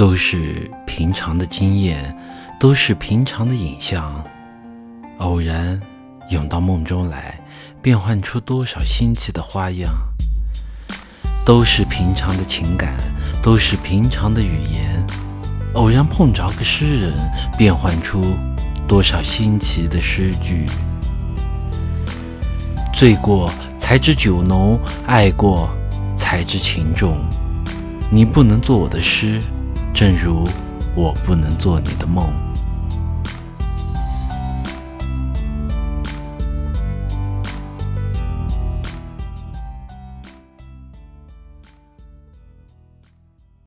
都是平常的经验，都是平常的影像，偶然涌到梦中来，变换出多少新奇的花样。都是平常的情感，都是平常的语言，偶然碰着个诗人，变换出多少新奇的诗句。醉过才知酒浓，爱过才知情重。你不能做我的诗，正如我不能做你的梦。